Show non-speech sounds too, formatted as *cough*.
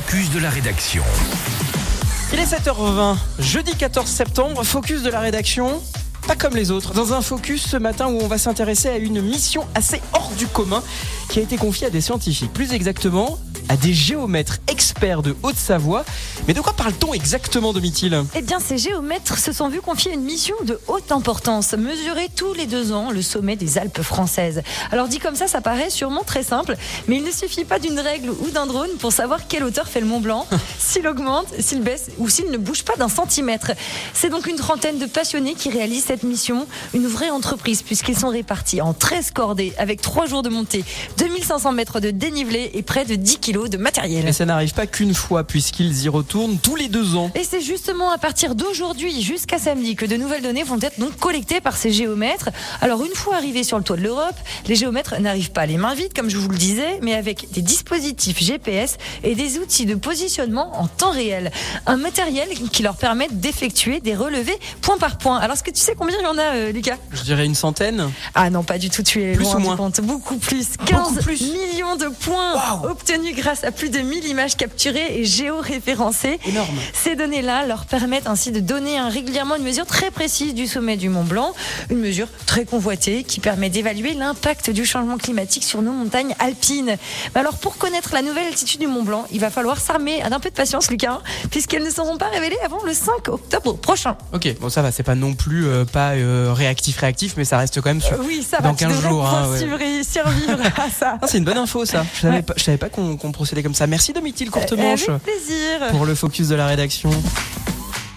focus de la rédaction. Il est 7h20, jeudi 14 septembre, focus de la rédaction. Pas comme les autres. Dans un focus ce matin où on va s'intéresser à une mission assez hors du commun qui a été confiée à des scientifiques. Plus exactement, à des géomètres experts de Haute-Savoie. Mais de quoi parle-t-on exactement, Domitil Eh bien, ces géomètres se sont vus confier une mission de haute importance, mesurer tous les deux ans le sommet des Alpes françaises. Alors dit comme ça, ça paraît sûrement très simple, mais il ne suffit pas d'une règle ou d'un drone pour savoir quelle hauteur fait le Mont Blanc, *laughs* s'il augmente, s'il baisse ou s'il ne bouge pas d'un centimètre. C'est donc une trentaine de passionnés qui réalisent cette mission, une vraie entreprise puisqu'ils sont répartis en 13 cordées avec 3 jours de montée, 2500 mètres de dénivelé et près de 10 kilos de matériel. Et ça n'arrive pas qu'une fois puisqu'ils y retournent tous les deux ans. Et c'est justement à partir d'aujourd'hui jusqu'à samedi que de nouvelles données vont être donc collectées par ces géomètres. Alors une fois arrivés sur le toit de l'Europe, les géomètres n'arrivent pas les mains vides comme je vous le disais, mais avec des dispositifs GPS et des outils de positionnement en temps réel. Un matériel qui leur permet d'effectuer des relevés point par point. Alors est-ce que tu sais combien il y en a, euh, Lucas? Je dirais une centaine. Ah non, pas du tout, tu es Plus loin ou moins compte. Beaucoup plus. 15 Beaucoup plus. millions de points obtenus grâce à plus de 1000 images capturées et géoréférencées. Énorme. Ces données-là leur permettent ainsi de donner un- régulièrement une mesure très précise du sommet du Mont Blanc, une mesure très convoitée qui permet d'évaluer l'impact du changement climatique sur nos montagnes alpines. Mais alors pour connaître la nouvelle altitude du Mont Blanc, il va falloir s'armer d'un peu de patience, Lucas, puisqu'elles ne seront pas révélées avant le 5 octobre prochain. Ok, bon ça va, c'est pas non plus euh, pas euh, réactif réactif, mais ça reste quand même sur. Oui, ça Dans va, tu 15 devrais jours, hein, ouais. survivre- à ça. *laughs* C'est une bonne info ça. Je savais Ouais. pas, je savais pas qu'on qu'on procédait comme ça. Merci Domitil courte Euh, Avec plaisir. pour le focus de la rédaction.